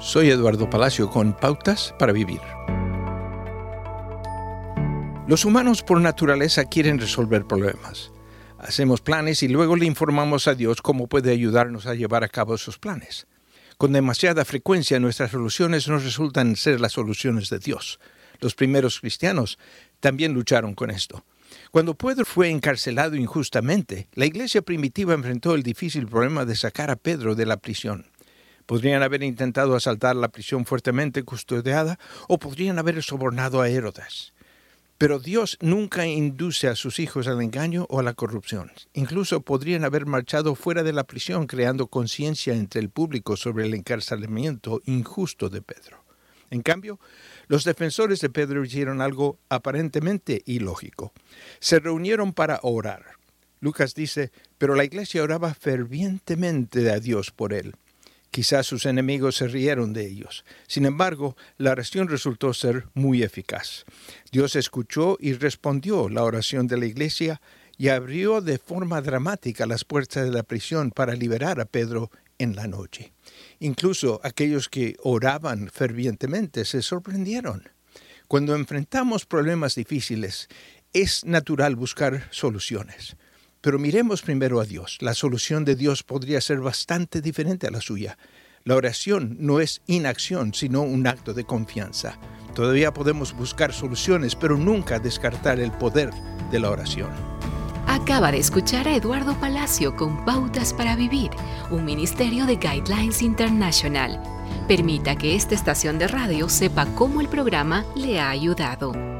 Soy Eduardo Palacio con Pautas para Vivir. Los humanos por naturaleza quieren resolver problemas. Hacemos planes y luego le informamos a Dios cómo puede ayudarnos a llevar a cabo esos planes. Con demasiada frecuencia nuestras soluciones no resultan ser las soluciones de Dios. Los primeros cristianos también lucharon con esto. Cuando Pedro fue encarcelado injustamente, la iglesia primitiva enfrentó el difícil problema de sacar a Pedro de la prisión. Podrían haber intentado asaltar la prisión fuertemente custodiada o podrían haber sobornado a Herodes. Pero Dios nunca induce a sus hijos al engaño o a la corrupción. Incluso podrían haber marchado fuera de la prisión creando conciencia entre el público sobre el encarcelamiento injusto de Pedro. En cambio, los defensores de Pedro hicieron algo aparentemente ilógico. Se reunieron para orar. Lucas dice, pero la iglesia oraba fervientemente a Dios por él. Quizás sus enemigos se rieron de ellos. Sin embargo, la oración resultó ser muy eficaz. Dios escuchó y respondió la oración de la iglesia y abrió de forma dramática las puertas de la prisión para liberar a Pedro en la noche. Incluso aquellos que oraban fervientemente se sorprendieron. Cuando enfrentamos problemas difíciles, es natural buscar soluciones. Pero miremos primero a Dios. La solución de Dios podría ser bastante diferente a la suya. La oración no es inacción, sino un acto de confianza. Todavía podemos buscar soluciones, pero nunca descartar el poder de la oración. Acaba de escuchar a Eduardo Palacio con Pautas para Vivir, un ministerio de Guidelines International. Permita que esta estación de radio sepa cómo el programa le ha ayudado.